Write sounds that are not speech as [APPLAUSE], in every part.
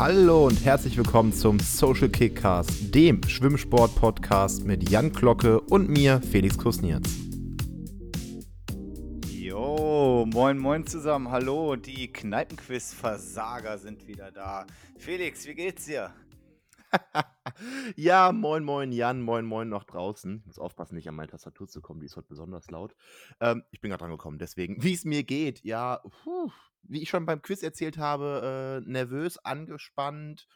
Hallo und herzlich willkommen zum Social Kickcast, dem Schwimmsport-Podcast mit Jan Glocke und mir, Felix Kusnierz. Jo, moin moin zusammen, hallo, die Kneipenquiz-Versager sind wieder da. Felix, wie geht's dir? [LAUGHS] ja, moin moin Jan, moin moin noch draußen. Ich muss aufpassen, nicht an meine Tastatur zu kommen, die ist heute besonders laut. Ähm, ich bin gerade dran gekommen, deswegen, wie es mir geht, ja, puh, wie ich schon beim Quiz erzählt habe, äh, nervös, angespannt,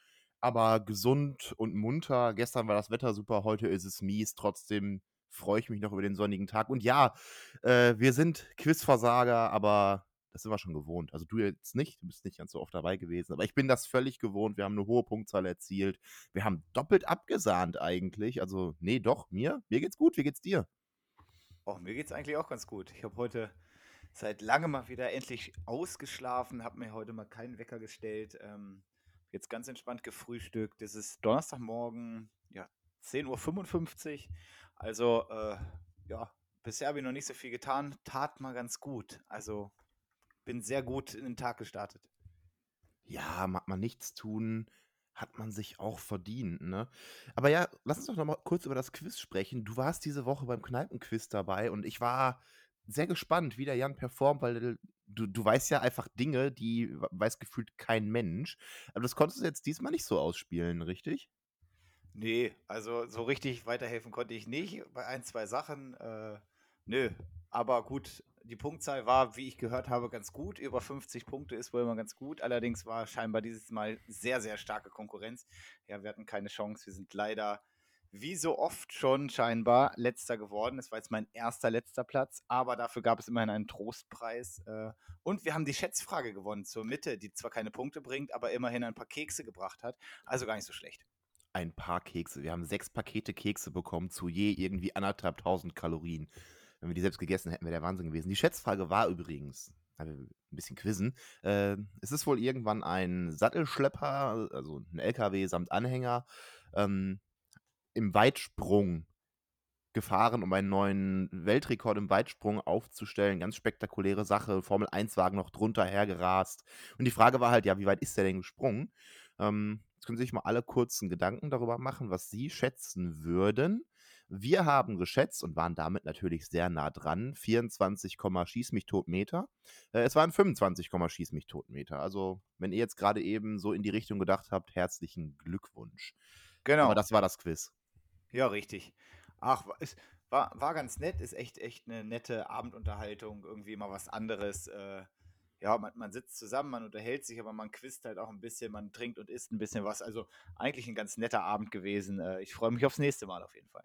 aber gesund und munter. Gestern war das Wetter super, heute ist es mies. Trotzdem freue ich mich noch über den sonnigen Tag. Und ja, äh, wir sind Quizversager, aber das sind wir schon gewohnt. Also du jetzt nicht, du bist nicht ganz so oft dabei gewesen, aber ich bin das völlig gewohnt. Wir haben eine hohe Punktzahl erzielt. Wir haben doppelt abgesahnt eigentlich. Also, nee, doch, mir, mir geht's gut. Wie geht's dir? Oh, mir geht's eigentlich auch ganz gut. Ich habe heute seit langem mal wieder endlich ausgeschlafen, habe mir heute mal keinen Wecker gestellt. Ähm, jetzt ganz entspannt gefrühstückt. Es ist Donnerstagmorgen, ja, 10.55 Uhr. Also, äh, ja, bisher habe ich noch nicht so viel getan. Tat mal ganz gut. Also, bin sehr gut in den Tag gestartet. Ja, mag man nichts tun, hat man sich auch verdient, ne? Aber ja, lass uns doch noch mal kurz über das Quiz sprechen. Du warst diese Woche beim Kneipenquiz dabei und ich war sehr gespannt, wie der Jan performt, weil du, du weißt ja einfach Dinge, die weiß gefühlt kein Mensch. Aber das konntest du jetzt diesmal nicht so ausspielen, richtig? Nee, also so richtig weiterhelfen konnte ich nicht. Bei ein, zwei Sachen, äh, nö. Aber gut, die Punktzahl war, wie ich gehört habe, ganz gut. Über 50 Punkte ist wohl immer ganz gut. Allerdings war scheinbar dieses Mal sehr, sehr starke Konkurrenz. Ja, wir hatten keine Chance. Wir sind leider wie so oft schon scheinbar letzter geworden. Es war jetzt mein erster letzter Platz, aber dafür gab es immerhin einen Trostpreis. Äh, und wir haben die Schätzfrage gewonnen zur Mitte, die zwar keine Punkte bringt, aber immerhin ein paar Kekse gebracht hat. Also gar nicht so schlecht. Ein paar Kekse. Wir haben sechs Pakete Kekse bekommen zu je irgendwie anderthalb tausend Kalorien. Wenn wir die selbst gegessen hätten, wäre der Wahnsinn gewesen. Die Schätzfrage war übrigens, ein bisschen quizzen, äh, es ist wohl irgendwann ein Sattelschlepper, also ein LKW samt Anhänger, ähm, im Weitsprung gefahren, um einen neuen Weltrekord im Weitsprung aufzustellen. Ganz spektakuläre Sache. Formel 1-Wagen noch drunter hergerast. Und die Frage war halt, ja, wie weit ist der denn gesprungen? Ähm, jetzt können Sie sich mal alle kurzen Gedanken darüber machen, was Sie schätzen würden. Wir haben geschätzt und waren damit natürlich sehr nah dran. 24, Schieß mich tot Meter. Äh, es waren 25, Schieß mich tot Meter. Also, wenn ihr jetzt gerade eben so in die Richtung gedacht habt, herzlichen Glückwunsch. Genau. Aber das war das Quiz. Ja, richtig. Ach, es war, war ganz nett, ist echt, echt eine nette Abendunterhaltung, irgendwie mal was anderes. Äh, ja, man, man sitzt zusammen, man unterhält sich, aber man quizt halt auch ein bisschen, man trinkt und isst ein bisschen was. Also eigentlich ein ganz netter Abend gewesen. Äh, ich freue mich aufs nächste Mal auf jeden Fall.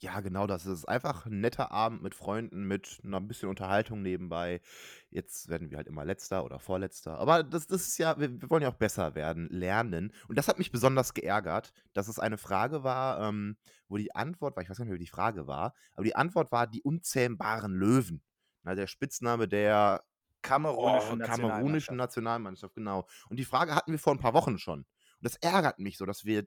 Ja, genau das ist einfach ein netter Abend mit Freunden, mit einer bisschen Unterhaltung nebenbei. Jetzt werden wir halt immer Letzter oder Vorletzter. Aber das, das ist ja, wir, wir wollen ja auch besser werden, lernen. Und das hat mich besonders geärgert, dass es eine Frage war, ähm, wo die Antwort war, ich weiß nicht mehr, wie die Frage war, aber die Antwort war die unzähmbaren Löwen. Na, der Spitzname der Kamerunischen, oh, kamerunischen Nationalmannschaft, genau. Und die Frage hatten wir vor ein paar Wochen schon. Und das ärgert mich so, dass wir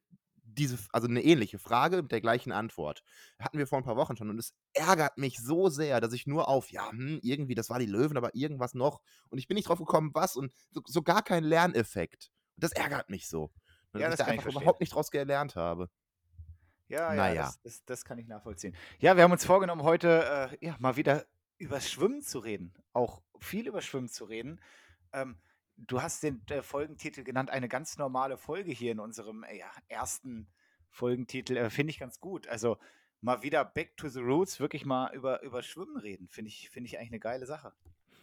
diese, also eine ähnliche Frage mit der gleichen Antwort. Hatten wir vor ein paar Wochen schon. Und es ärgert mich so sehr, dass ich nur auf, ja, hm, irgendwie, das war die Löwen, aber irgendwas noch. Und ich bin nicht drauf gekommen, was. Und so, so gar kein Lerneffekt. Und das ärgert mich so. Ja, dass ich da einfach überhaupt nicht draus gelernt habe. Ja, naja. ja, das, das, das, kann ich nachvollziehen. Ja, wir haben uns vorgenommen, heute äh, ja, mal wieder über Schwimmen zu reden. Auch viel über Schwimmen zu reden. Ähm, du hast den äh, Folgentitel genannt, eine ganz normale Folge hier in unserem äh, ja, ersten Folgentitel. Äh, finde ich ganz gut. Also mal wieder back to the roots, wirklich mal über, über Schwimmen reden. Finde ich, find ich eigentlich eine geile Sache.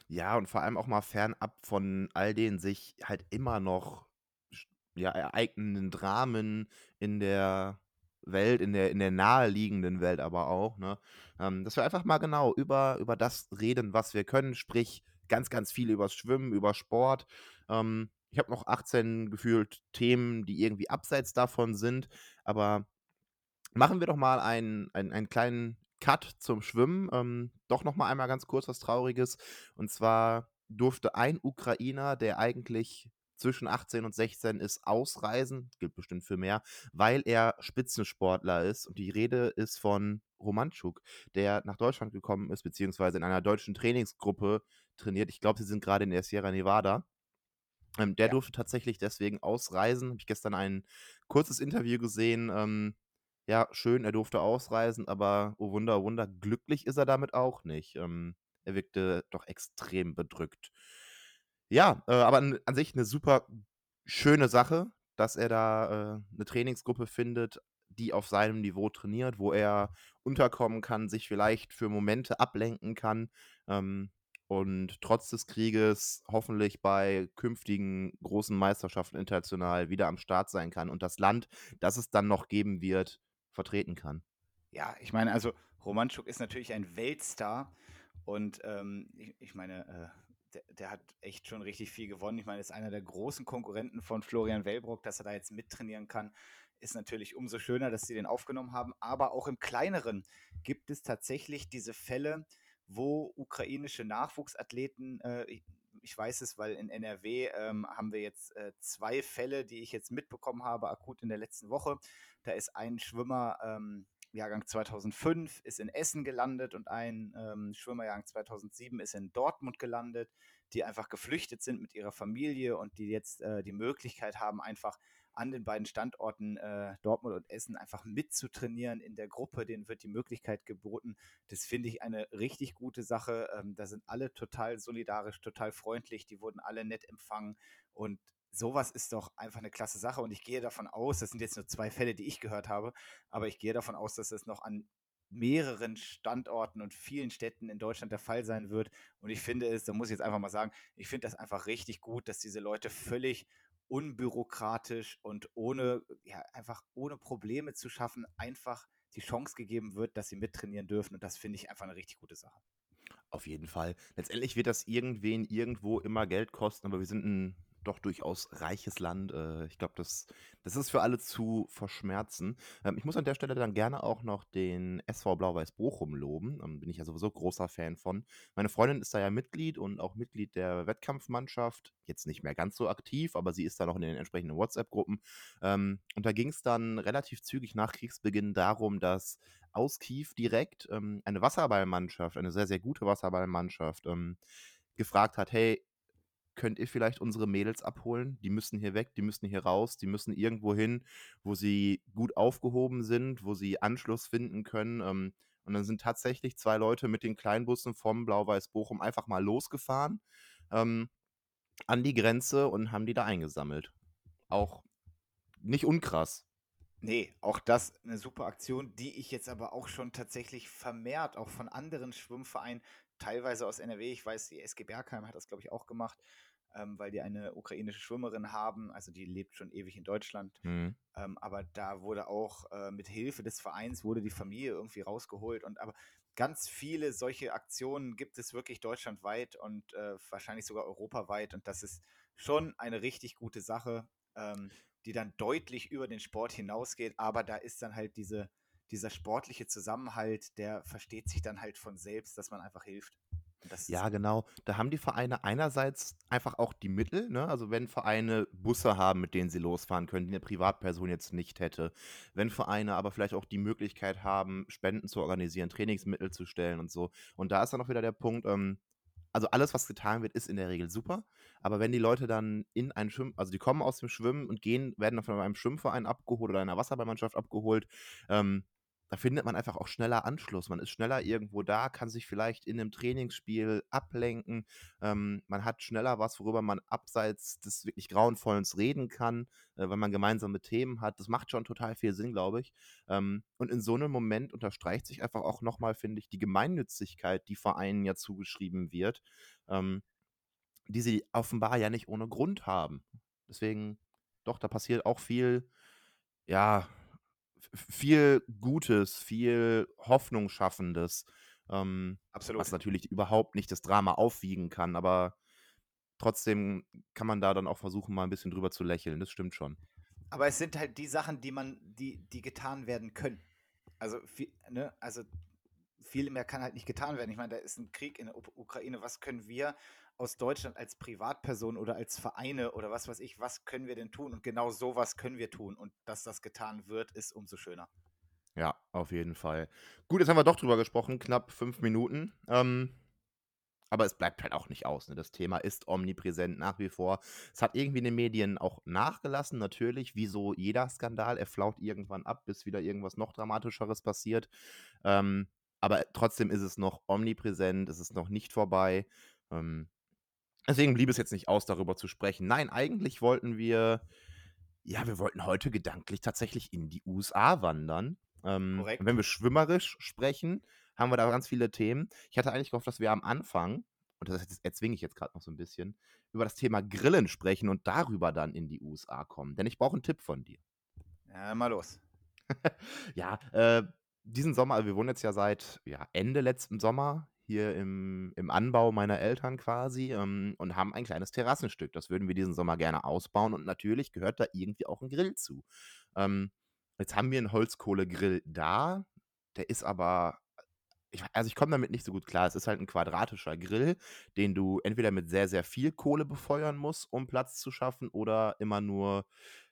Ja, und vor allem auch mal fernab von all den sich halt immer noch ja, ereignenden Dramen in der Welt, in der, in der naheliegenden Welt aber auch, ne? Ähm, dass wir einfach mal genau über, über das reden, was wir können, sprich ganz, ganz viel übers Schwimmen, über Sport. Ähm, ich habe noch 18 gefühlt Themen, die irgendwie abseits davon sind, aber machen wir doch mal einen, einen, einen kleinen Cut zum Schwimmen. Ähm, doch noch mal einmal ganz kurz was Trauriges. Und zwar durfte ein Ukrainer, der eigentlich zwischen 18 und 16 ist, ausreisen, gilt bestimmt für mehr, weil er Spitzensportler ist. Und die Rede ist von Romanchuk, der nach Deutschland gekommen ist, beziehungsweise in einer deutschen Trainingsgruppe trainiert. Ich glaube, sie sind gerade in der Sierra Nevada. Ähm, der Ja. durfte tatsächlich deswegen ausreisen. Habe ich gestern ein kurzes Interview gesehen. Ähm, ja, schön, er durfte ausreisen, aber oh Wunder, oh Wunder, glücklich ist er damit auch nicht. Ähm, er wirkte doch extrem bedrückt. Ja, äh, aber an, an sich eine super schöne Sache, dass er da äh, eine Trainingsgruppe findet, die auf seinem Niveau trainiert, wo er unterkommen kann, sich vielleicht für Momente ablenken kann ähm, und trotz des Krieges hoffentlich bei künftigen großen Meisterschaften international wieder am Start sein kann und das Land, das es dann noch geben wird, vertreten kann. Ja, ich meine, also Romanchuk ist natürlich ein Weltstar und ähm, ich, ich meine, äh, der, der, hat echt schon richtig viel gewonnen. Ich meine, ist einer der großen Konkurrenten von Florian Wellbrock, dass er da jetzt mittrainieren kann, ist natürlich umso schöner, dass sie den aufgenommen haben. Aber auch im kleineren gibt es tatsächlich diese Fälle, wo ukrainische Nachwuchsathleten, äh, ich, weiß es, weil in NRW ähm, haben wir jetzt äh, zwei Fälle, die ich jetzt mitbekommen habe, akut in der letzten Woche. Da ist ein Schwimmer, ähm, Jahrgang 2005 ist in Essen gelandet und ein ähm, Schwimmerjahrgang 2007 ist in Dortmund gelandet, die einfach geflüchtet sind mit ihrer Familie und die jetzt äh, die Möglichkeit haben, einfach an den beiden Standorten äh, Dortmund und Essen einfach mitzutrainieren in der Gruppe. Denen wird die Möglichkeit geboten. Das finde ich eine richtig gute Sache. Ähm, da sind alle total solidarisch, total freundlich. Die wurden alle nett empfangen und sowas ist doch einfach eine klasse Sache. Und ich gehe davon aus, das sind jetzt nur zwei Fälle, die ich gehört habe, aber ich gehe davon aus, dass es noch an mehreren Standorten und vielen Städten in Deutschland der Fall sein wird. Und ich finde es, da muss ich jetzt einfach mal sagen, ich finde das einfach richtig gut, dass diese Leute völlig unbürokratisch und ohne, ja, einfach ohne Probleme zu schaffen, einfach die Chance gegeben wird, dass sie mittrainieren dürfen. Und das finde ich einfach eine richtig gute Sache. Auf jeden Fall. Letztendlich wird das irgendwen irgendwo immer Geld kosten, aber wir sind ein doch durchaus reiches Land. Äh, ich glaube, das, das ist für alle zu verschmerzen. Ähm, ich muss an der Stelle dann gerne auch noch den SV Blau-Weiß Bochum loben. Ähm, bin ich ja sowieso großer Fan von. Meine Freundin ist da ja Mitglied und auch Mitglied der Wettkampfmannschaft. Jetzt nicht mehr ganz so aktiv, aber sie ist da noch in den entsprechenden WhatsApp-Gruppen. Ähm, und da ging es dann relativ zügig nach Kriegsbeginn darum, dass aus Kiew direkt ähm, eine Wasserballmannschaft, eine sehr, sehr gute Wasserballmannschaft, ähm, gefragt hat, hey, könnt ihr vielleicht unsere Mädels abholen? Die müssen hier weg, die müssen hier raus, die müssen irgendwo hin, wo sie gut aufgehoben sind, wo sie Anschluss finden können. Ähm, und dann sind tatsächlich zwei Leute mit den Kleinbussen vom Blau-Weiß Bochum einfach mal losgefahren ähm, an die Grenze und haben die da eingesammelt. Auch nicht unkrass. Nee, auch das eine super Aktion, die ich jetzt aber auch schon tatsächlich vermehrt, auch von anderen Schwimmvereinen, teilweise aus NRW, ich weiß, die SG Bergheim hat das, glaube ich, auch gemacht, ähm, weil die eine ukrainische Schwimmerin haben, also die lebt schon ewig in Deutschland. Mhm. Ähm, aber da wurde auch äh, mit Hilfe des Vereins wurde die Familie irgendwie rausgeholt und aber ganz viele solche Aktionen gibt es wirklich deutschlandweit und äh, wahrscheinlich sogar europaweit und das ist schon eine richtig gute Sache. Ähm, die dann deutlich über den Sport hinausgeht, aber da ist dann halt diese, dieser sportliche Zusammenhalt, der versteht sich dann halt von selbst, dass man einfach hilft. Ja, genau. Da haben die Vereine einerseits einfach auch die Mittel, ne? Also wenn Vereine Busse haben, mit denen sie losfahren können, die eine Privatperson jetzt nicht hätte. Wenn Vereine aber vielleicht auch die Möglichkeit haben, Spenden zu organisieren, Trainingsmittel zu stellen und so. Und da ist dann auch wieder der Punkt, ähm, also alles, was getan wird, ist in der Regel super. Aber wenn die Leute dann in ein Schwimmen, also die kommen aus dem Schwimmen und gehen, werden dann von einem Schwimmverein abgeholt oder einer Wasserballmannschaft abgeholt, ähm, da findet man einfach auch schneller Anschluss. Man ist schneller irgendwo da, kann sich vielleicht in einem Trainingsspiel ablenken. Ähm, man hat schneller was, worüber man abseits des wirklich grauenvollen reden kann, äh, wenn man gemeinsame Themen hat. Das macht schon total viel Sinn, glaube ich. Ähm, und in so einem Moment unterstreicht sich einfach auch nochmal, finde ich, die Gemeinnützigkeit, die Vereinen ja zugeschrieben wird, ähm, die sie offenbar ja nicht ohne Grund haben. Deswegen, doch, da passiert auch viel, ja, viel Gutes, viel Hoffnungsschaffendes, ähm, Absolut. was natürlich überhaupt nicht das Drama aufwiegen kann, aber trotzdem kann man da dann auch versuchen, mal ein bisschen drüber zu lächeln. Das stimmt schon. Aber es sind halt die Sachen, die man, die, die getan werden können. Also, viel, ne, also viel mehr kann halt nicht getan werden. Ich meine, da ist ein Krieg in der Ukraine. Was können wir aus Deutschland als Privatperson oder als Vereine oder was weiß ich, was können wir denn tun? Und genau sowas können wir tun. Und dass das getan wird, ist umso schöner. Ja, auf jeden Fall. Gut, jetzt haben wir doch drüber gesprochen, knapp fünf Minuten. Ähm, Aber es bleibt halt auch nicht aus. Ne? Das Thema ist omnipräsent nach wie vor. Es hat irgendwie in den Medien auch nachgelassen, natürlich, wie so jeder Skandal. Er flaut irgendwann ab, bis wieder irgendwas noch Dramatischeres passiert. Ähm, aber trotzdem ist es noch omnipräsent, es ist noch nicht vorbei. Ähm, deswegen blieb es jetzt nicht aus, darüber zu sprechen. Nein, eigentlich wollten wir, ja, wir wollten heute gedanklich tatsächlich in die USA wandern. Ähm, Korrekt. wenn wir schwimmerisch sprechen, haben wir da ganz viele Themen. Ich hatte eigentlich gehofft, dass wir am Anfang, und das erzwinge ich jetzt gerade noch so ein bisschen, über das Thema Grillen sprechen und darüber dann in die USA kommen. Denn ich brauche einen Tipp von dir. Ja, mal los. [LAUGHS] ja, äh, diesen Sommer, also wir wohnen jetzt ja seit ja, Ende letzten Sommer hier im, im Anbau meiner Eltern quasi ähm, und haben ein kleines Terrassenstück. Das würden wir diesen Sommer gerne ausbauen und natürlich gehört da irgendwie auch ein Grill zu. Ähm, jetzt haben wir einen Holzkohlegrill da, der ist aber ich, also ich komme damit nicht so gut klar. Es ist halt ein quadratischer Grill, den du entweder mit sehr, sehr viel Kohle befeuern musst, um Platz zu schaffen, oder immer nur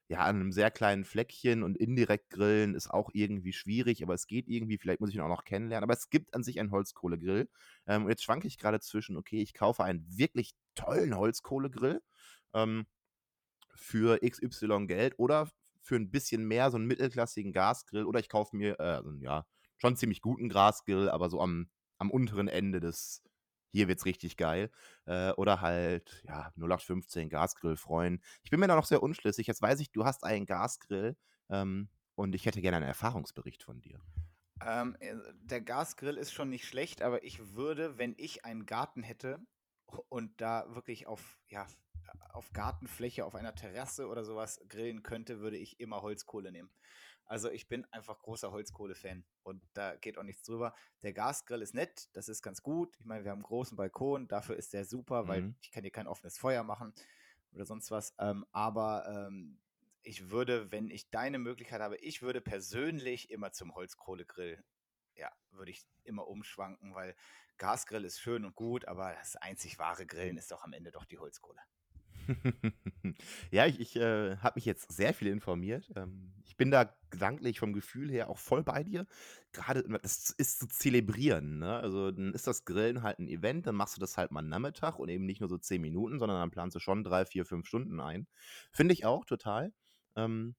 ja, an einem sehr kleinen Fleckchen und indirekt grillen ist auch irgendwie schwierig, aber es geht irgendwie. Vielleicht muss ich ihn auch noch kennenlernen. Aber es gibt an sich einen Holzkohlegrill. Ähm, und jetzt schwanke ich gerade zwischen, okay, ich kaufe einen wirklich tollen Holzkohlegrill ähm, für XY Geld oder für ein bisschen mehr so einen mittelklassigen Gasgrill oder ich kaufe mir, äh, ja, schon ziemlich guten Grasgrill, aber so am, am unteren Ende des, hier wird's richtig geil. Äh, oder halt, ja, 0815 Gasgrill freuen. Ich bin mir da noch sehr unschlüssig. Jetzt weiß ich, du hast einen Gasgrill ähm, und ich hätte gerne einen Erfahrungsbericht von dir. Ähm, äh, der Gasgrill ist schon nicht schlecht, aber ich würde, wenn ich einen Garten hätte und da wirklich auf, ja, auf Gartenfläche, auf einer Terrasse oder sowas grillen könnte, würde ich immer Holzkohle nehmen. Also ich bin einfach großer Holzkohle-Fan und da geht auch nichts drüber. Der Gasgrill ist nett, das ist ganz gut. Ich meine, wir haben einen großen Balkon, dafür ist der super, mhm. weil ich kann hier kein offenes Feuer machen oder sonst was. Ähm, aber ähm, ich würde, wenn ich deine Möglichkeit habe, ich würde persönlich immer zum Holzkohlegrill, ja, würde ich immer umschwanken, weil Gasgrill ist schön und gut, aber das einzig wahre Grillen ist doch am Ende doch die Holzkohle. [LAUGHS] ja, ich, ich äh, habe mich jetzt sehr viel informiert. Ähm, ich bin da gedanklich vom Gefühl her auch voll bei dir. Gerade, das ist zu zelebrieren. Ne? Also, dann ist das Grillen halt ein Event, dann machst du das halt mal Nachmittag und eben nicht nur so zehn Minuten, sondern dann planst du schon drei, vier, fünf Stunden ein. Finde ich auch total. Ähm,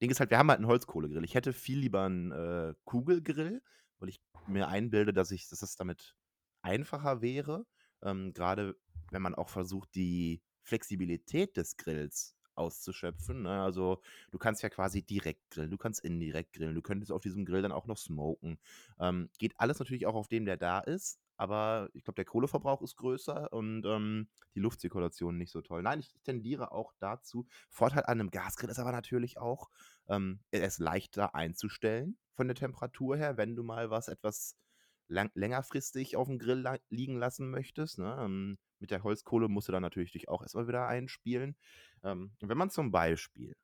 Ding ist halt, wir haben halt einen Holzkohlegrill. Ich hätte viel lieber einen äh, Kugelgrill, weil ich mir einbilde, dass ich, dass das damit einfacher wäre. Ähm, Gerade wenn man auch versucht, die Flexibilität des Grills auszuschöpfen. Ne? Also du kannst ja quasi direkt grillen, du kannst indirekt grillen, du könntest auf diesem Grill dann auch noch smoken. Ähm, geht alles natürlich auch auf dem, der da ist, aber ich glaube, der Kohleverbrauch ist größer und ähm, die Luftzirkulation nicht so toll. Nein, ich tendiere auch dazu. Vorteil an einem Gasgrill ist aber natürlich auch, ähm, er ist leichter einzustellen von der Temperatur her, wenn du mal was etwas lang, längerfristig auf dem Grill liegen lassen möchtest. Ne? Mit der Holzkohle musst du dann natürlich dich auch erstmal wieder einspielen. Ähm, wenn man zum Beispiel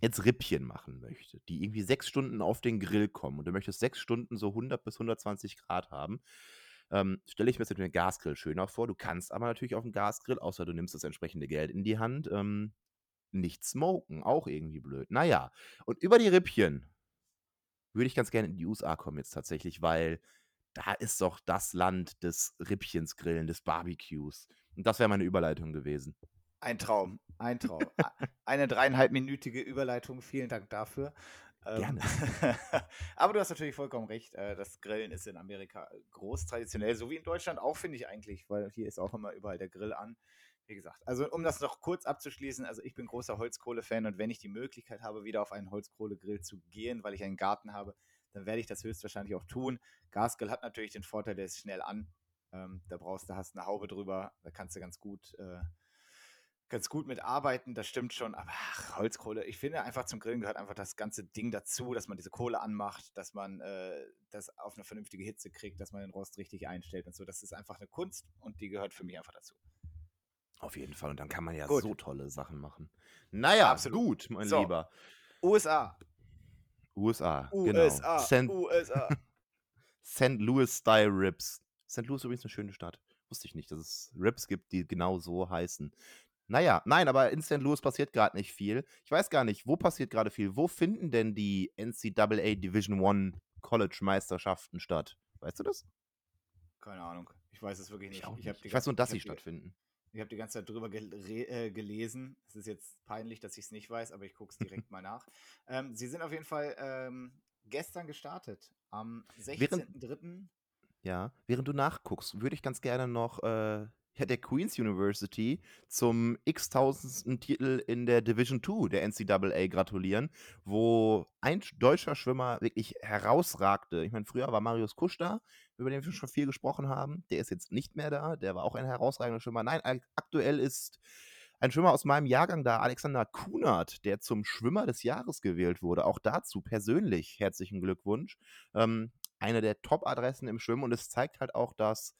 jetzt Rippchen machen möchte, die irgendwie sechs Stunden auf den Grill kommen und du möchtest sechs Stunden so 100 bis 120 Grad haben, ähm, stelle ich mir jetzt mit dem Gasgrill schöner vor. Du kannst aber natürlich auf dem Gasgrill, außer du nimmst das entsprechende Geld in die Hand, ähm, nicht smoken. Auch irgendwie blöd. Naja, und über die Rippchen würde ich ganz gerne in die USA kommen jetzt tatsächlich, weil da ist doch das Land des Rippchens grillen, des Barbecues. Und das wäre meine Überleitung gewesen. Ein Traum, ein Traum. Eine dreieinhalbminütige Überleitung, vielen Dank dafür. Ähm, Gerne. [LAUGHS] Aber du hast natürlich vollkommen recht. Äh, das Grillen ist in Amerika groß traditionell, so wie in Deutschland auch, finde ich eigentlich, weil hier ist auch immer überall der Grill an. Wie gesagt, also um das noch kurz abzuschließen, also ich bin großer Holzkohle-Fan und wenn ich die Möglichkeit habe, wieder auf einen Holzkohlegrill zu gehen, weil ich einen Garten habe, dann werde ich das höchstwahrscheinlich auch tun. Gasgrill hat natürlich den Vorteil, der ist schnell an. Ähm, da brauchst du, hast eine Haube drüber, da kannst du ganz gut, äh, ganz gut mit arbeiten, das stimmt schon. Aber ach, Holzkohle, ich finde einfach zum Grillen gehört einfach das ganze Ding dazu, dass man diese Kohle anmacht, dass man äh, das auf eine vernünftige Hitze kriegt, dass man den Rost richtig einstellt und so. Das ist einfach eine Kunst und die gehört für mich einfach dazu. Auf jeden Fall. Und dann kann man ja gut. so tolle Sachen machen. Naja, Absolut. gut, mein so. Lieber. USA. USA, USA, genau. USA. St. [LAUGHS] Louis Style Rips. St. Louis ist übrigens eine schöne Stadt. Wusste ich nicht, dass es Rips gibt, die genau so heißen. Naja, nein, aber in St. Louis passiert gerade nicht viel. Ich weiß gar nicht, wo passiert gerade viel. Wo finden denn die NCAA Division One College Meisterschaften statt? Weißt du das? Keine Ahnung. Ich weiß es wirklich nicht. Ich, Ich, ich weiß nur, dass sie stattfinden. Ich habe die ganze Zeit drüber gel äh, gelesen. Es ist jetzt peinlich, dass ich es nicht weiß, aber ich gucke es direkt mal nach. Ähm, sie sind auf jeden Fall ähm, gestern gestartet. Am Während- 16.03. Ja, während du nachguckst, würde ich ganz gerne noch äh, ja, der Queen's University zum x-tausendsten Titel in der Division 2 der NCAA gratulieren, wo ein deutscher Schwimmer wirklich herausragte. Ich meine, früher war Marius Kusch da, über den wir schon viel gesprochen haben. Der ist jetzt nicht mehr da, der war auch ein herausragender Schwimmer. Nein, ak- aktuell ist ein Schwimmer aus meinem Jahrgang da, Alexander Kunert, der zum Schwimmer des Jahres gewählt wurde. Auch dazu persönlich herzlichen Glückwunsch. Ähm, eine der Top-Adressen im Schwimmen und es zeigt halt auch, dass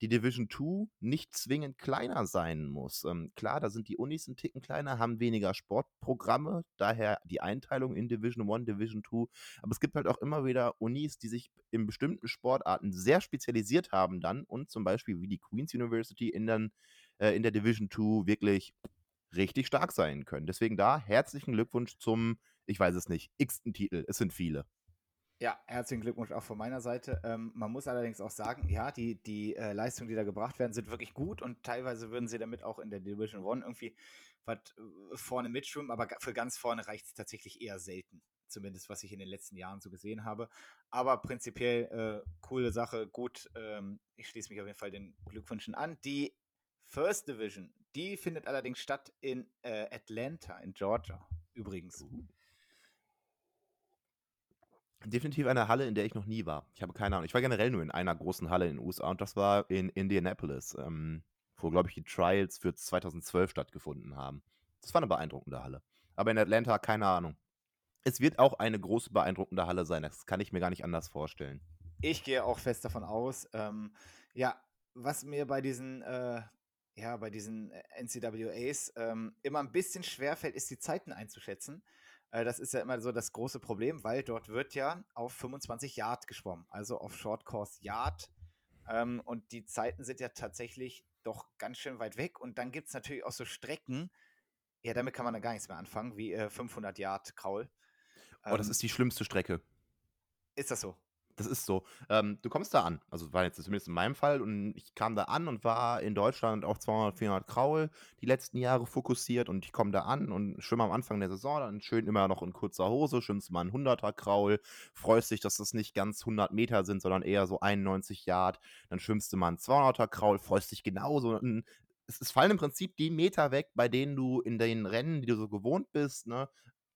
die Division 2 nicht zwingend kleiner sein muss. Ähm, klar, da sind die Unis ein Ticken kleiner, haben weniger Sportprogramme, daher die Einteilung in Division 1, Division 2. Aber es gibt halt auch immer wieder Unis, die sich in bestimmten Sportarten sehr spezialisiert haben dann und zum Beispiel wie die Queen's University in, den, äh, in der Division 2 wirklich richtig stark sein können. Deswegen da herzlichen Glückwunsch zum, ich weiß es nicht, x-ten Titel. Es sind viele. Ja, herzlichen Glückwunsch auch von meiner Seite. Ähm, man muss allerdings auch sagen, ja, die, die äh, Leistungen, die da gebracht werden, sind wirklich gut und teilweise würden sie damit auch in der Division One irgendwie was äh, vorne mitschwimmen, aber für ganz vorne reicht es tatsächlich eher selten. Zumindest was ich in den letzten Jahren so gesehen habe. Aber prinzipiell äh, coole Sache, gut. Ähm, ich schließe mich auf jeden Fall den Glückwünschen an. Die First Division, die findet allerdings statt in äh, Atlanta, in Georgia. Übrigens. Definitiv eine Halle, in der ich noch nie war. Ich habe keine Ahnung. Ich war generell nur in einer großen Halle in den USA und das war in Indianapolis, ähm, wo, glaube ich, die Trials für 2012 stattgefunden haben. Das war eine beeindruckende Halle. Aber in Atlanta, keine Ahnung. Es wird auch eine große, beeindruckende Halle sein. Das kann ich mir gar nicht anders vorstellen. Ich gehe auch fest davon aus. Ähm, ja, was mir bei diesen, äh, ja, bei diesen NCAAs ähm, immer ein bisschen schwerfällt, ist die Zeiten einzuschätzen. Äh, das ist ja immer so das große Problem, weil dort wird ja auf 25 Yard geschwommen, also auf Short Course Yard. Ähm, und die Zeiten sind ja tatsächlich doch ganz schön weit weg. Und dann gibt es natürlich auch so Strecken, ja, damit kann man dann gar nichts mehr anfangen, wie äh, 500 Yard Kraul. Oh, das Ähm, ist die schlimmste Strecke. ist das so? Das ist so. Ähm, du kommst da an, also war jetzt zumindest in meinem Fall, und ich kam da an und war in Deutschland auf 200, 400 Kraul die letzten Jahre fokussiert. Und ich komme da an und schwimme am Anfang der Saison. Dann schön immer noch in kurzer Hose, schwimmst mal einen 100er Kraul, freust dich, dass das nicht ganz 100 Meter sind, sondern eher so 91 Yard, dann schwimmst du mal einen 200er Kraul, freust dich genauso. Es, es fallen im Prinzip die Meter weg, bei denen du in den Rennen, die du so gewohnt bist, ne,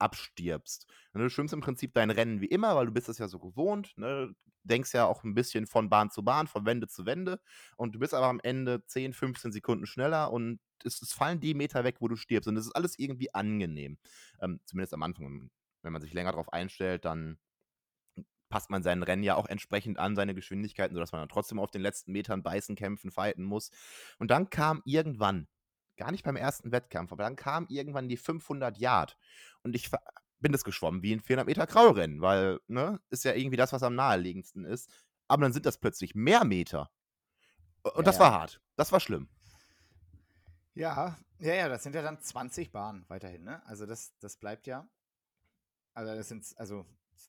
abstirbst. Und du schwimmst im Prinzip dein Rennen wie immer, weil du bist es ja so gewohnt, ne? denkst ja auch ein bisschen von Bahn zu Bahn, von Wende zu Wende und du bist aber am Ende 10, 15 Sekunden schneller und es, es fallen die Meter weg, wo du stirbst und es ist alles irgendwie angenehm. Ähm, zumindest am Anfang. Wenn man sich länger darauf einstellt, dann passt man sein Rennen ja auch entsprechend an, seine Geschwindigkeiten, sodass man dann trotzdem auf den letzten Metern beißen, kämpfen, fighten muss. Und dann kam irgendwann, gar nicht beim ersten Wettkampf, aber dann kam irgendwann die 500 Yard und ich bin das geschwommen wie ein 400 Meter Kraulrennen, weil, ne, ist ja irgendwie das, was am naheliegendsten ist. Aber dann sind das plötzlich mehr Meter. Und Ja, das ja. war hart. Das war schlimm. Ja, ja, ja, das sind ja dann 20 Bahnen weiterhin, ne? Also das, das bleibt ja. Also das sind also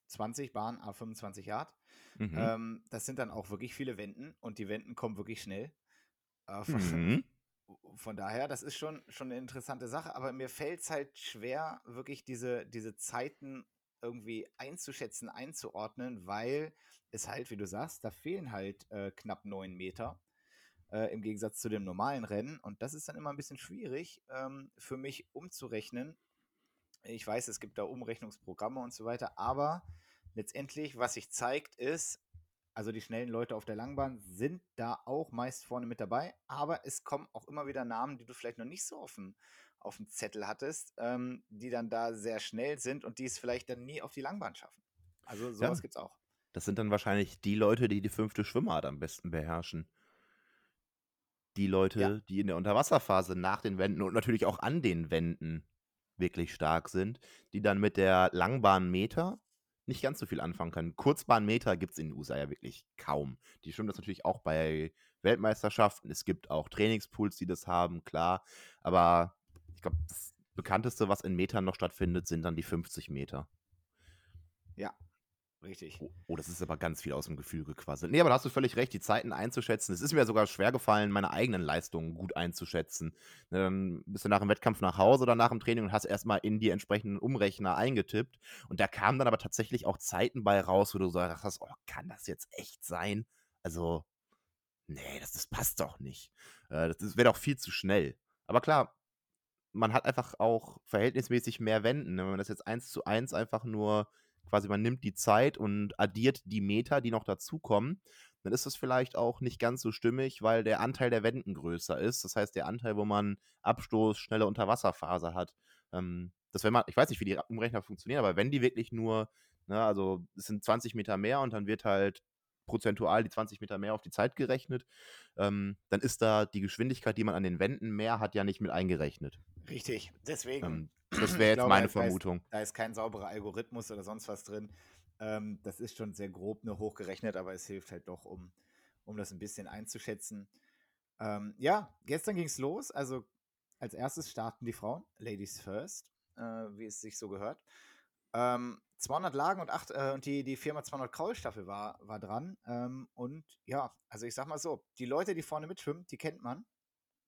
20 Bahnen, a 25 Yard. Mhm. Ähm, das sind dann auch wirklich viele Wenden und die Wenden kommen wirklich schnell. Äh, [LAUGHS] Mhm. Von daher, das ist schon, schon eine interessante Sache, aber mir fällt es halt schwer, wirklich diese, diese Zeiten irgendwie einzuschätzen, einzuordnen, weil es halt, wie du sagst, da fehlen halt äh, knapp neun Meter äh, im Gegensatz zu dem normalen Rennen. Und das ist dann immer ein bisschen schwierig ähm, für mich umzurechnen. Ich weiß, es gibt da Umrechnungsprogramme und so weiter, aber letztendlich, was sich zeigt, ist, also die schnellen Leute auf der Langbahn sind da auch meist vorne mit dabei, aber es kommen auch immer wieder Namen, die du vielleicht noch nicht so auf dem, auf dem Zettel hattest, ähm, die dann da sehr schnell sind und die es vielleicht dann nie auf die Langbahn schaffen. Also sowas Ja. gibt's auch. Das sind dann wahrscheinlich die Leute, die die fünfte Schwimmart am besten beherrschen. Die Leute, Ja. die in der Unterwasserphase nach den Wänden und natürlich auch an den Wänden wirklich stark sind, die dann mit der Langbahn-Meter nicht ganz so viel anfangen können. Kurzbahn-Meter gibt es in den USA ja wirklich kaum. Die schwimmen das natürlich auch bei Weltmeisterschaften. Es gibt auch Trainingspools, die das haben, klar. Aber ich glaube, das bekannteste, was in Metern noch stattfindet, sind dann die 50 Meter. Ja. Richtig. Oh, oh, das ist aber ganz viel aus dem Gefühl gequasselt. Nee, aber da hast du völlig recht, die Zeiten einzuschätzen. Es ist mir sogar schwer gefallen, meine eigenen Leistungen gut einzuschätzen. Ne, dann bist du nach dem Wettkampf nach Hause oder nach dem Training und hast erstmal in die entsprechenden Umrechner eingetippt. Und da kamen dann aber tatsächlich auch Zeiten bei raus, wo du so dachtest, oh, kann das jetzt echt sein? Also, nee, das, das passt doch nicht. Äh, das, das wäre doch viel zu schnell. Aber klar, man hat einfach auch verhältnismäßig mehr Wenden. Ne? Wenn man das jetzt eins zu eins einfach nur quasi man nimmt die Zeit und addiert die Meter, die noch dazukommen, dann ist das vielleicht auch nicht ganz so stimmig, weil der Anteil der Wenden größer ist. Das heißt, der Anteil, wo man Abstoß, schnelle Unterwasserphase hat. Ähm, das wenn man, ich weiß nicht, wie die Umrechner funktionieren, aber wenn die wirklich nur, ne, also es sind 20 Meter mehr und dann wird halt prozentual die 20 Meter mehr auf die Zeit gerechnet, ähm, dann ist da die Geschwindigkeit, die man an den Wänden mehr hat, ja nicht mit eingerechnet. Richtig, deswegen. Ähm, das [LAUGHS] wäre jetzt glaube, meine Vermutung. Da ist, da ist, kein sauberer Algorithmus oder sonst was drin. Ähm, das ist schon sehr grob nur hochgerechnet, aber es hilft halt doch, um, um das ein bisschen einzuschätzen. Ähm, ja, gestern ging es los. Also als erstes starten die Frauen, Ladies First, äh, wie es sich so gehört. Ähm, 200 Lagen und, acht, äh, und die, die Firma 200 Kraulstaffel war, war dran. Ähm, und ja, also ich sag mal so, die Leute, die vorne mitschwimmen, die kennt man.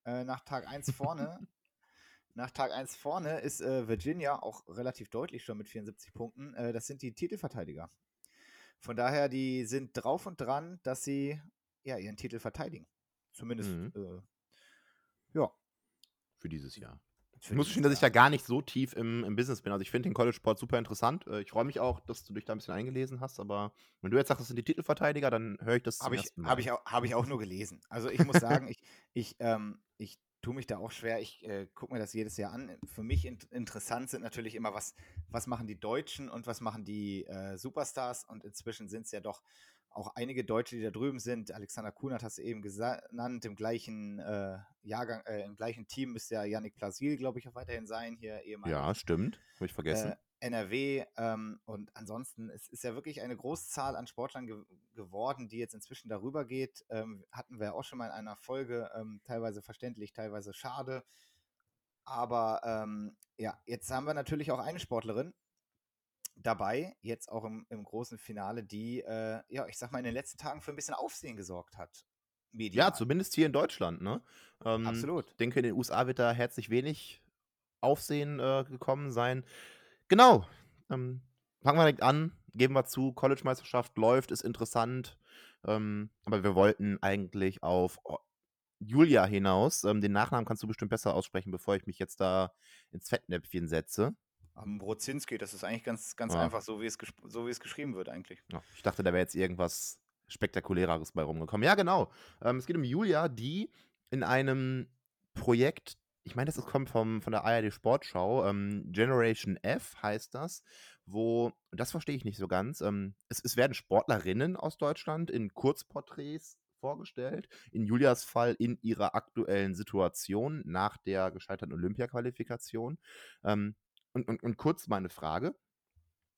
Äh, nach Tag 1 vorne Nach Tag 1 vorne ist äh, Virginia auch relativ deutlich schon mit 74 Punkten. Äh, das sind die Titelverteidiger. Von daher, die sind drauf und dran, dass sie ja, ihren Titel verteidigen. Zumindest, mhm. äh, ja. Für dieses Jahr. Ich muss schon, dass ich da gar nicht so tief im, im Business bin. Also ich finde den College Sport super interessant. Äh, ich freue mich auch, dass du dich da ein bisschen eingelesen hast. Aber wenn du jetzt sagst, das sind die Titelverteidiger, dann höre ich das Habe ich, hab ich, auch, hab ich auch nur gelesen. Also ich muss sagen, [LAUGHS] ich, ich, ähm, ich tue mich da auch schwer. Ich äh, gucke mir das jedes Jahr an. Für mich in interessant sind natürlich immer, was, was machen die Deutschen und was machen die äh, Superstars. Und inzwischen sind es ja doch auch einige Deutsche, die da drüben sind. Alexander Kunert hast du eben genannt. Im gleichen äh, Jahrgang, äh, im gleichen Team müsste ja Yannick Plasil, glaube ich, auch weiterhin sein. Hier ehemalig. Ja, stimmt. Habe ich vergessen. NRW ähm, und ansonsten es ist ja wirklich eine Großzahl an Sportlern ge geworden, die jetzt inzwischen darüber geht. Ähm, hatten wir auch schon mal in einer Folge, ähm, teilweise verständlich, teilweise schade. Aber ähm, ja, jetzt haben wir natürlich auch eine Sportlerin dabei, jetzt auch im, im großen Finale, die, äh, ja, ich sag mal, in den letzten Tagen für ein bisschen Aufsehen gesorgt hat. Medial. Ja, zumindest hier in Deutschland, ne? Ähm, Absolut. Ich denke, in den USA wird da herzlich wenig Aufsehen äh, gekommen sein. Genau. Ähm, fangen wir direkt an. Geben wir zu, College-Meisterschaft läuft, ist interessant. Ähm, aber wir wollten eigentlich auf Julia hinaus. Ähm, den Nachnamen kannst du bestimmt besser aussprechen, bevor ich mich jetzt da ins Fettnäpfchen setze. Am Brozinski, das ist eigentlich ganz, ganz ja. einfach, so wie, es so wie es geschrieben wird eigentlich. Ja, ich dachte, da wäre jetzt irgendwas Spektakuläres bei rumgekommen. Ja, genau. Ähm, es geht um Julia, die in einem Projekt ich meine, das kommt vom, von der ARD Sportschau. Ähm, Generation F heißt das, wo, das verstehe ich nicht so ganz, ähm, es, es werden Sportlerinnen aus Deutschland in Kurzporträts vorgestellt. In Julias Fall in ihrer aktuellen Situation nach der gescheiterten Olympia-Qualifikation. Ähm, und, und, und kurz meine Frage.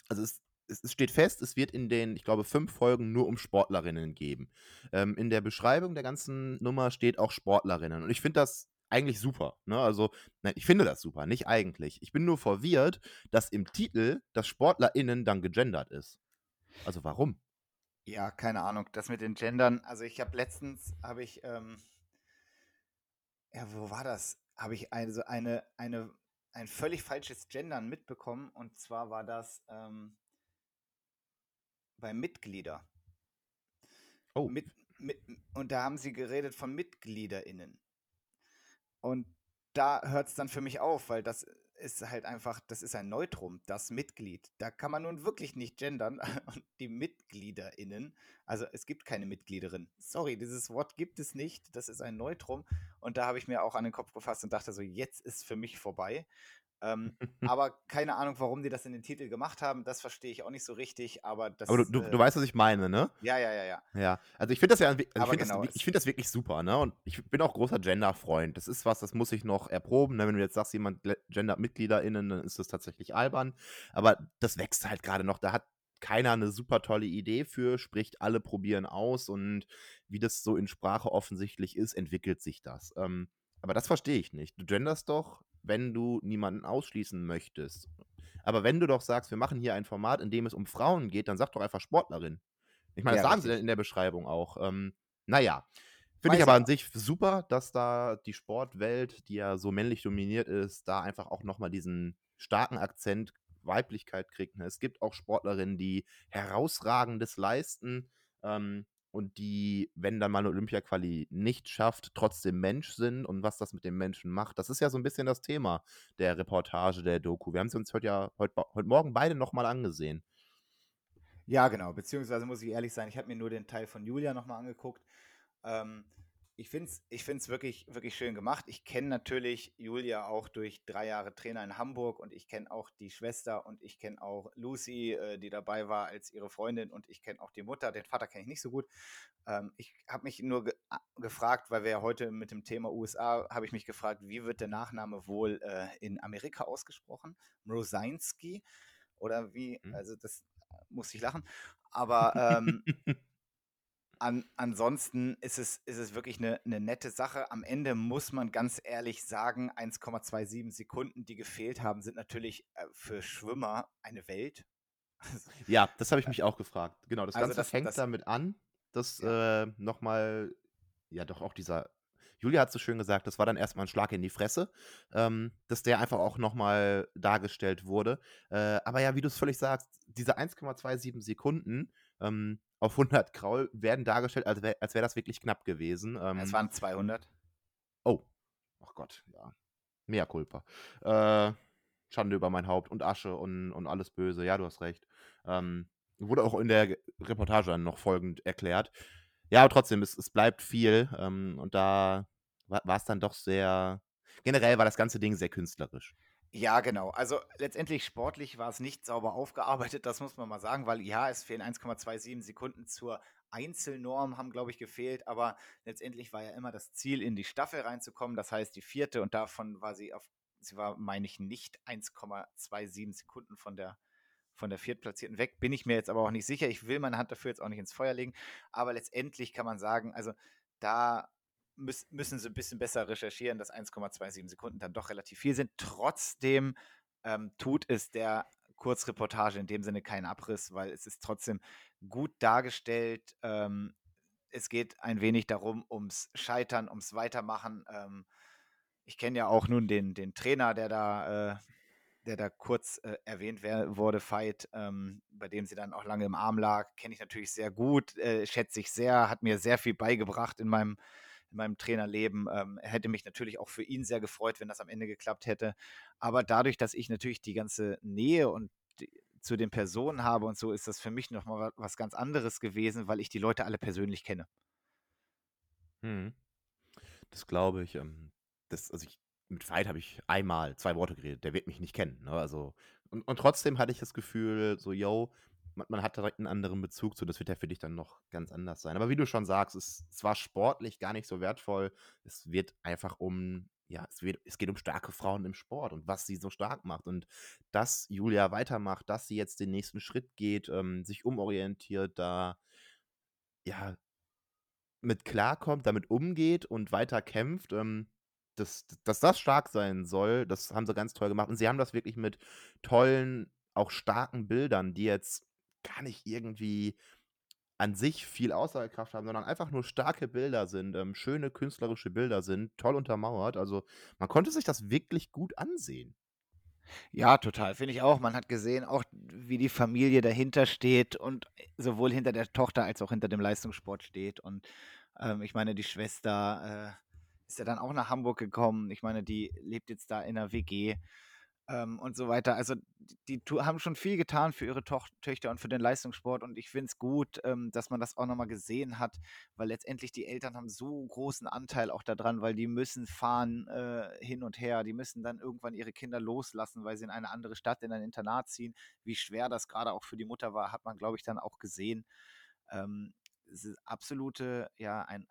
Also es, es, steht fest, es wird in den, ich glaube, fünf Folgen nur um Sportlerinnen geben. Ähm, in der Beschreibung der ganzen Nummer steht auch Sportlerinnen. Und ich finde das eigentlich super. Ne? Also, nein, ich finde das super, nicht eigentlich. Ich bin nur verwirrt, dass im Titel das SportlerInnen dann gegendert ist. Also warum? Ja, keine Ahnung. Das mit den Gendern, also ich habe letztens, habe ich, ähm, ja, wo war das? Habe ich also eine, eine, ein völlig falsches Gendern mitbekommen und zwar war das ähm, bei Mitglieder. Oh. Mit, mit, und da haben sie geredet von MitgliederInnen. Und da hört es dann für mich auf, weil das ist halt einfach, das ist ein Neutrum, das Mitglied. Da kann man nun wirklich nicht gendern. [LAUGHS] Und die MitgliederInnen, also es gibt keine Mitgliederin. Sorry, dieses Wort gibt es nicht. Das ist ein Neutrum. Und da habe ich mir auch an den Kopf gefasst und dachte so, jetzt ist für mich vorbei. Ähm, [LAUGHS] aber keine Ahnung, warum die das in den Titel gemacht haben, das verstehe ich auch nicht so richtig, aber das Aber du, du, äh, du weißt, was ich meine, ne? Ja, ja, ja, ja. Ja, also ich finde das ja, also ich finde genau, das, find das wirklich super, ne? Und ich bin auch großer Gender-Freund. Das ist was, das muss ich noch erproben. Ne? Wenn du jetzt sagst, jemand gendert MitgliederInnen, dann ist das tatsächlich albern. Aber das wächst halt gerade noch. Da hat keiner eine super tolle Idee für, spricht alle probieren aus und wie das so in Sprache offensichtlich ist, entwickelt sich das. Ähm, aber das verstehe ich nicht. Du genderst doch wenn du niemanden ausschließen möchtest. Aber wenn du doch sagst, wir machen hier ein Format, in dem es um Frauen geht, dann sag doch einfach Sportlerin. Ich meine, das Ja, sagen sie richtig. in der Beschreibung auch. Ähm, naja, finde ich aber an sich super, dass da die Sportwelt, die ja so männlich dominiert ist, da einfach auch nochmal diesen starken Akzent Weiblichkeit kriegt. Ne? Es gibt auch Sportlerinnen, die herausragendes leisten ähm, und die, wenn dann mal eine Olympia-Quali nicht schafft, trotzdem Mensch sind und was das mit dem Menschen macht. Das ist ja so ein bisschen das Thema der Reportage, der Doku. Wir haben sie uns heute ja heute, heute Morgen beide nochmal angesehen. Ja, genau. Beziehungsweise muss ich ehrlich sein, ich habe mir nur den Teil von Julia nochmal angeguckt. Ähm, ich finde es ich find's wirklich, wirklich schön gemacht. Ich kenne natürlich Julia auch durch drei Jahre Trainer in Hamburg und ich kenne auch die Schwester und ich kenne auch Lucy, äh, die dabei war als ihre Freundin und ich kenne auch die Mutter. Den Vater kenne ich nicht so gut. Ähm, ich habe mich nur ge gefragt, weil wir ja heute mit dem Thema USA, habe ich mich gefragt, wie wird der Nachname wohl äh, in Amerika ausgesprochen? Mrosinski oder wie? Hm? Also das äh, muss ich lachen. Aber ähm, [LAUGHS] an, ansonsten ist es, ist es wirklich eine, eine nette Sache. Am Ende muss man ganz ehrlich sagen, 1,27 Sekunden, die gefehlt haben, sind natürlich äh, für Schwimmer eine Welt. [LAUGHS] Ja, das habe ich mich auch gefragt. Genau, das also Ganze das, fängt das, damit an, dass ja, äh, nochmal, ja doch auch dieser, Julia hat so schön gesagt, das war dann erstmal ein Schlag in die Fresse, ähm, dass der einfach auch nochmal dargestellt wurde. Äh, aber ja, wie du es völlig sagst, diese 1,27 Sekunden ähm, auf 100 Kraul werden dargestellt, als wäre als wär das wirklich knapp gewesen. es Ähm, waren 200. oh, ach Gott, ja, mea culpa. Äh, Schande über mein Haupt und Asche und, und alles Böse. Ja, du hast recht. Ähm, wurde auch in der Ge- Reportage dann noch folgend erklärt. Ja, aber trotzdem, es, es bleibt viel. Ähm, und da war es dann doch sehr. Generell war das ganze Ding sehr künstlerisch. Ja, genau. Also letztendlich sportlich war es nicht sauber aufgearbeitet, das muss man mal sagen, weil ja, es fehlen 1,27 Sekunden zur Einzelnorm, haben, glaube ich, gefehlt, aber letztendlich war ja immer das Ziel, in die Staffel reinzukommen, das heißt die vierte und davon war sie auf, sie war, meine ich, nicht 1,27 Sekunden von der von der Viertplatzierten weg. Bin ich mir jetzt aber auch nicht sicher. Ich will meine Hand dafür jetzt auch nicht ins Feuer legen. Aber letztendlich kann man sagen, also da müssen sie ein bisschen besser recherchieren, dass 1,27 Sekunden dann doch relativ viel sind. Trotzdem ähm, tut es der Kurzreportage in dem Sinne keinen Abriss, weil es ist trotzdem gut dargestellt. Ähm, es geht ein wenig darum, ums Scheitern, ums Weitermachen. Ähm, ich kenne ja auch nun den, den Trainer, der da, äh, der da kurz äh, erwähnt wurde, Veit, ähm, bei dem sie dann auch lange im Arm lag, kenne ich natürlich sehr gut, äh, schätze ich sehr, hat mir sehr viel beigebracht in meinem, in meinem Trainerleben. Ähm, hätte mich natürlich auch für ihn sehr gefreut, wenn das am Ende geklappt hätte. Aber dadurch, dass ich natürlich die ganze Nähe und die, zu den Personen habe und so, ist das für mich nochmal was ganz anderes gewesen, weil ich die Leute alle persönlich kenne. Hm. Das glaube ich. Ähm, das, also ich, mit Veit habe ich einmal zwei Worte geredet. Der wird mich nicht kennen. Ne? Also, und, und trotzdem hatte ich das Gefühl, so, yo, man, man hat direkt einen anderen Bezug zu. Das wird ja für dich dann noch ganz anders sein. Aber wie du schon sagst, es, es war sportlich gar nicht so wertvoll. Es wird einfach um, ja, es, wird, es geht um starke Frauen im Sport und was sie so stark macht. Und dass Julia weitermacht, dass sie jetzt den nächsten Schritt geht, ähm, sich umorientiert, da, ja, mit klarkommt, damit umgeht und weiter kämpft, ähm, dass, dass das stark sein soll, das haben sie ganz toll gemacht. Und sie haben das wirklich mit tollen, auch starken Bildern, die jetzt gar nicht irgendwie an sich viel Aussagekraft haben, sondern einfach nur starke Bilder sind, ähm, schöne künstlerische Bilder sind, toll untermauert. Also man konnte sich das wirklich gut ansehen. Ja, total, finde ich auch. Man hat gesehen, auch wie die Familie dahinter steht und sowohl hinter der Tochter als auch hinter dem Leistungssport steht. Und ähm, ich meine, die Schwester äh, ist ja dann auch nach Hamburg gekommen. Ich meine, die lebt jetzt da in einer WG ähm, und so weiter. Also die, die haben schon viel getan für ihre Toch Töchter und für den Leistungssport. Und ich finde es gut, ähm, dass man das auch nochmal gesehen hat, weil letztendlich die Eltern haben so großen Anteil auch daran, weil die müssen fahren äh, hin und her, die müssen dann irgendwann ihre Kinder loslassen, weil sie in eine andere Stadt, in ein Internat ziehen. Wie schwer das gerade auch für die Mutter war, hat man, glaube ich, dann auch gesehen. Ähm, es ist absolute, ja, ein,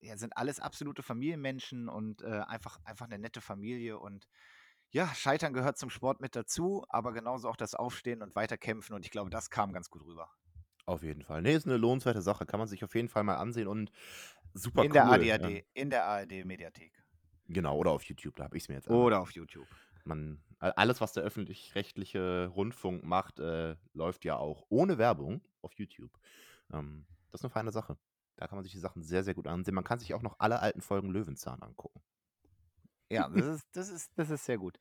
ja, sind alles absolute Familienmenschen und äh, einfach, einfach eine nette Familie und ja, Scheitern gehört zum Sport mit dazu, aber genauso auch das Aufstehen und Weiterkämpfen und ich glaube, das kam ganz gut rüber. Auf jeden Fall. Nee, ist eine lohnenswerte Sache. Kann man sich auf jeden Fall mal ansehen und super In der cool. Ähm, ADAD, in der ARD-Mediathek. Genau, oder auf YouTube, da habe ich es mir jetzt Oder auf YouTube. Man, alles, was der öffentlich-rechtliche Rundfunk macht, äh, läuft ja auch ohne Werbung auf YouTube. Ähm, das ist eine feine Sache. Da kann man sich die Sachen sehr, sehr gut ansehen. Man kann sich auch noch alle alten Folgen Löwenzahn angucken. Ja, das [LAUGHS] ist, das ist, das ist sehr gut.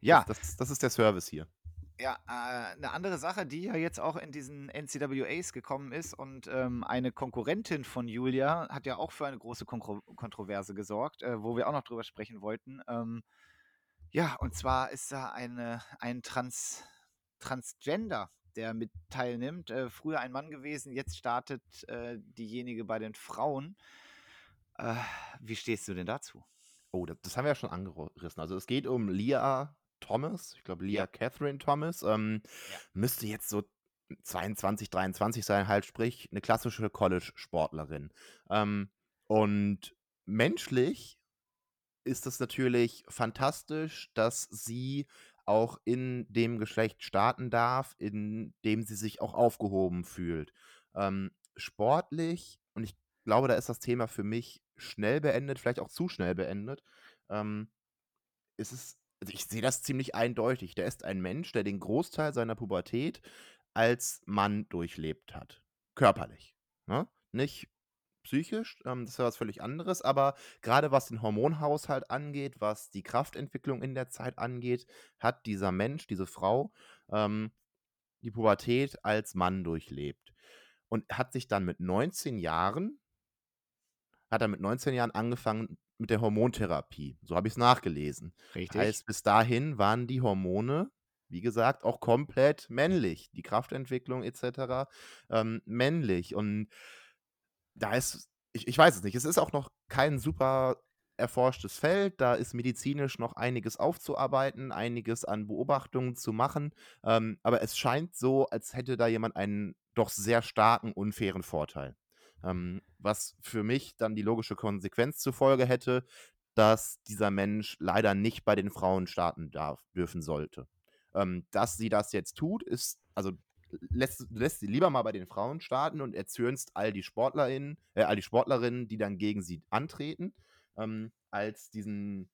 Ja. Das, das, das ist der Service hier. Ja, äh, eine andere Sache, die ja jetzt auch in diesen NCWAs gekommen ist und ähm, eine Konkurrentin von Julia hat ja auch für eine große Kontro Kontroverse gesorgt, äh, wo wir auch noch drüber sprechen wollten. Ähm, ja, und zwar ist da eine, ein Trans, Transgender, der mit teilnimmt. Äh, früher ein Mann gewesen, jetzt startet diejenige bei den Frauen. Wie stehst du denn dazu? Oh, das, das haben wir ja schon angerissen. Also es geht um Lia Thomas, ich glaube Leah ja. Catherine Thomas, ähm, ja. müsste jetzt so 22, 23 sein, halt sprich eine klassische College-Sportlerin. Ähm, und menschlich ist es natürlich fantastisch, dass sie auch in dem Geschlecht starten darf, in dem sie sich auch aufgehoben fühlt. Ähm, sportlich, und ich glaube, da ist das Thema für mich schnell beendet, vielleicht auch zu schnell beendet, ähm, ist es also ich sehe das ziemlich eindeutig. Der ist ein Mensch, der den Großteil seiner Pubertät als Mann durchlebt hat. Körperlich. Ne? Nicht psychisch, ähm, das ist ja was völlig anderes, aber gerade was den Hormonhaushalt angeht, was die Kraftentwicklung in der Zeit angeht, hat dieser Mensch, diese Frau, ähm, die Pubertät als Mann durchlebt. Und hat sich dann mit 19 Jahren, hat er mit 19 Jahren angefangen, mit der Hormontherapie. So habe ich es nachgelesen. Richtig. Heißt, bis dahin waren die Hormone, wie gesagt, auch komplett männlich. Die Kraftentwicklung etc. Ähm, männlich. Und da ist, ich, ich weiß es nicht, es ist auch noch kein super erforschtes Feld. Da ist medizinisch noch einiges aufzuarbeiten, einiges an Beobachtungen zu machen. Ähm, aber es scheint so, als hätte da jemand einen doch sehr starken, unfairen Vorteil. Ähm, was für mich dann die logische Konsequenz zur Folge hätte, dass dieser Mensch leider nicht bei den Frauen starten darf, dürfen sollte. Ähm, dass sie das jetzt tut, ist, also lässt, lässt sie lieber mal bei den Frauen starten und erzürnst all die SportlerInnen, äh, all die Sportlerinnen, die dann gegen sie antreten, ähm, als diesen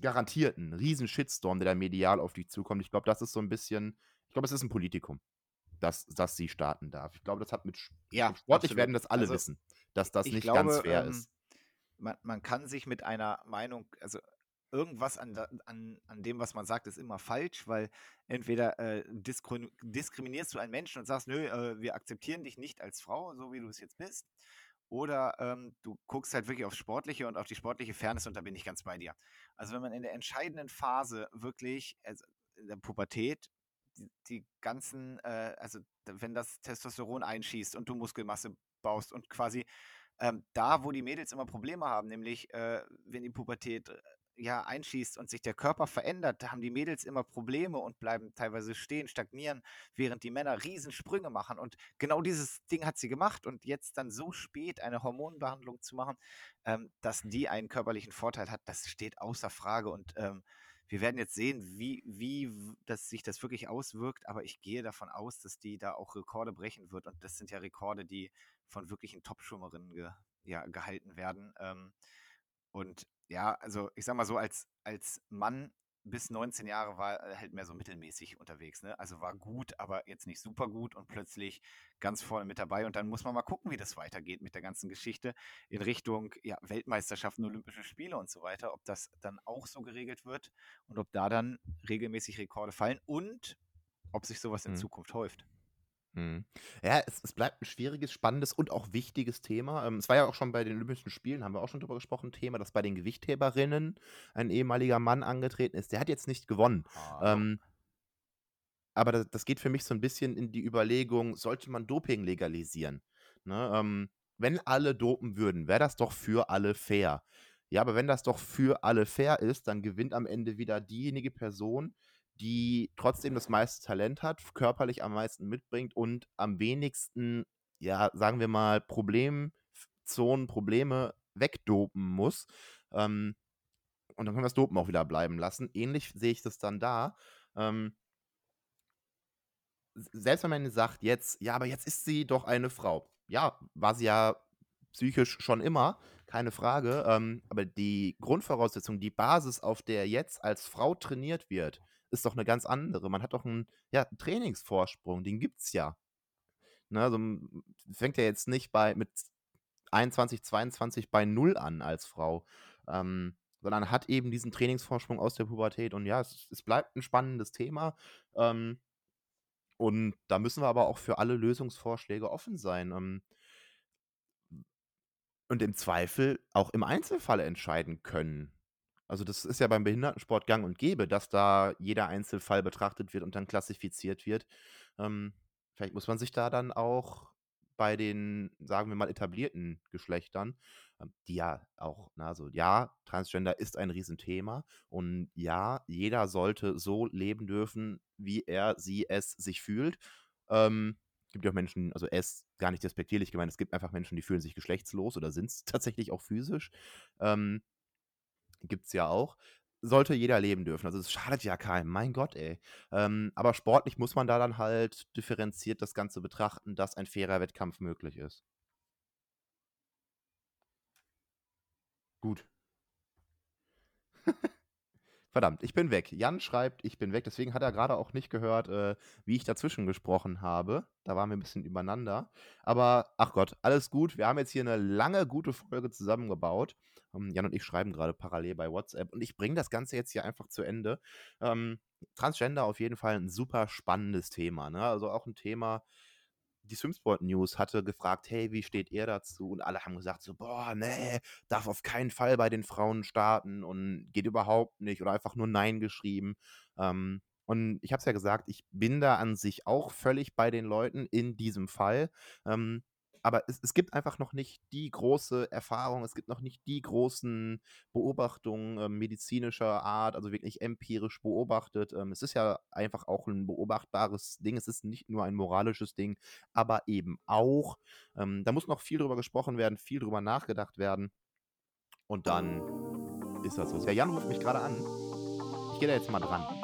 garantierten riesen Shitstorm, der da medial auf dich zukommt. Ich glaube, das ist so ein bisschen, ich glaube, es ist ein Politikum dass, dass sie starten darf. Ich glaube, das hat mit ja, sportlich absolut. werden das alle also, wissen, dass das nicht glaube, ganz fair ähm, ist. Man, man, kann sich mit einer Meinung, also irgendwas an, an, an dem, was man sagt, ist immer falsch, weil entweder äh, diskriminierst du einen Menschen und sagst, nö, äh, wir akzeptieren dich nicht als Frau, so wie du es jetzt bist. Oder ähm, du guckst halt wirklich aufs Sportliche und auf die sportliche Fairness und da bin ich ganz bei dir. Also wenn man in der entscheidenden Phase wirklich, also in der Pubertät, die, die ganzen, äh, also wenn das Testosteron einschießt und du Muskelmasse baust und quasi ähm, da, wo die Mädels immer Probleme haben, nämlich äh, wenn die Pubertät äh, ja einschießt und sich der Körper verändert, da haben die Mädels immer Probleme und bleiben teilweise stehen, stagnieren, während die Männer Riesensprünge machen. Und genau dieses Ding hat sie gemacht und jetzt dann so spät eine Hormonbehandlung zu machen, ähm, dass die einen körperlichen Vorteil hat, das steht außer Frage und ähm, wir werden jetzt sehen, wie, wie das, sich das wirklich auswirkt, aber ich gehe davon aus, dass die da auch Rekorde brechen wird. Und das sind ja Rekorde, die von wirklichen Top-Schwimmerinnen ge, ja, gehalten werden. Ähm, und ja, also ich sag mal so, als, als Mann bis 19 Jahre war er halt mehr so mittelmäßig unterwegs. Ne? Also war gut, aber jetzt nicht super gut und plötzlich ganz vorne mit dabei. Und dann muss man mal gucken, wie das weitergeht mit der ganzen Geschichte in Richtung ja, Weltmeisterschaften, Olympische Spiele und so weiter. Ob das dann auch so geregelt wird und ob da dann regelmäßig Rekorde fallen und ob sich sowas in hm. Zukunft häuft. Mhm. Ja, es, es bleibt ein schwieriges, spannendes und auch wichtiges Thema. Ähm, es war ja auch schon bei den Olympischen Spielen, haben wir auch schon drüber gesprochen, Thema, dass bei den Gewichtheberinnen ein ehemaliger Mann angetreten ist. Der hat jetzt nicht gewonnen. Ah, ähm, aber das, das, geht für mich so ein bisschen in die Überlegung, sollte man Doping legalisieren? Ne? Ähm, wenn alle dopen würden, wäre das doch für alle fair. Ja, aber wenn das doch für alle fair ist, dann gewinnt am Ende wieder diejenige Person, die trotzdem das meiste Talent hat, körperlich am meisten mitbringt und am wenigsten, ja, sagen wir mal, Problemzonen, Probleme wegdopen muss. Ähm, und dann können wir das Dopen auch wieder bleiben lassen. Ähnlich sehe ich das dann da. Ähm, selbst wenn man sagt, jetzt, ja, aber jetzt ist sie doch eine Frau. Ja, war sie ja psychisch schon immer keine Frage. Ähm, aber die Grundvoraussetzung, die Basis, auf der jetzt als Frau trainiert wird, ist doch eine ganz andere. Man hat doch einen, ja, 'n Trainingsvorsprung, den gibt's ja. Ne, also, fängt ja jetzt nicht bei mit 21, 22 bei 0 an als Frau, ähm, sondern hat eben diesen Trainingsvorsprung aus der Pubertät. Und ja, es es bleibt ein spannendes Thema, ähm, und da müssen wir aber auch für alle Lösungsvorschläge offen sein, ähm und im Zweifel auch im Einzelfall entscheiden können. Also, das ist ja beim Behindertensport gang und gäbe, dass da jeder Einzelfall betrachtet wird und dann klassifiziert wird. Ähm, vielleicht muss man sich da dann auch bei den, sagen wir mal, etablierten Geschlechtern, ähm, die ja auch, ne, also ja, Transgender ist ein Riesenthema und ja, jeder sollte so leben dürfen, wie er, sie, es sich fühlt. Ähm, gibt ja auch Menschen, also es gar nicht despektierlich gemeint, es gibt einfach Menschen, die fühlen sich geschlechtslos oder sind es [LAUGHS] tatsächlich auch physisch. Ähm, Gibt es ja auch. Sollte jeder leben dürfen. Also es schadet ja keinem, mein Gott, ey. Ähm, aber sportlich muss man da dann halt differenziert das Ganze betrachten, dass ein fairer Wettkampf möglich ist. Gut. [LAUGHS] Verdammt, ich bin weg. Jan schreibt, ich bin weg. Deswegen hat er gerade auch nicht gehört, äh, wie ich dazwischen gesprochen habe. Da waren wir ein bisschen übereinander. Aber ach Gott, alles gut. Wir haben jetzt hier eine lange, gute Folge zusammengebaut. Ähm, Jan und ich schreiben gerade parallel bei WhatsApp und ich bringe das Ganze jetzt hier einfach zu Ende. Ähm, Transgender auf jeden Fall ein super spannendes Thema. Ne? Also auch ein Thema, die Swimsport News hatte gefragt, hey, wie steht ihr dazu? Und alle haben gesagt so, boah, nee, darf auf keinen Fall bei den Frauen starten und geht überhaupt nicht oder einfach nur Nein geschrieben. Ähm, und ich habe es ja gesagt, ich bin da an sich auch völlig bei den Leuten in diesem Fall. Ähm, aber es, es gibt einfach noch nicht die große Erfahrung, es gibt noch nicht die großen Beobachtungen äh, medizinischer Art, also wirklich empirisch beobachtet. Ähm, es ist ja einfach auch ein beobachtbares Ding, es ist nicht nur ein moralisches Ding, aber eben auch. Ähm, da muss noch viel drüber gesprochen werden, viel drüber nachgedacht werden. Und dann ist das so. Der Jan ruft mich gerade an. Ich gehe da jetzt mal dran.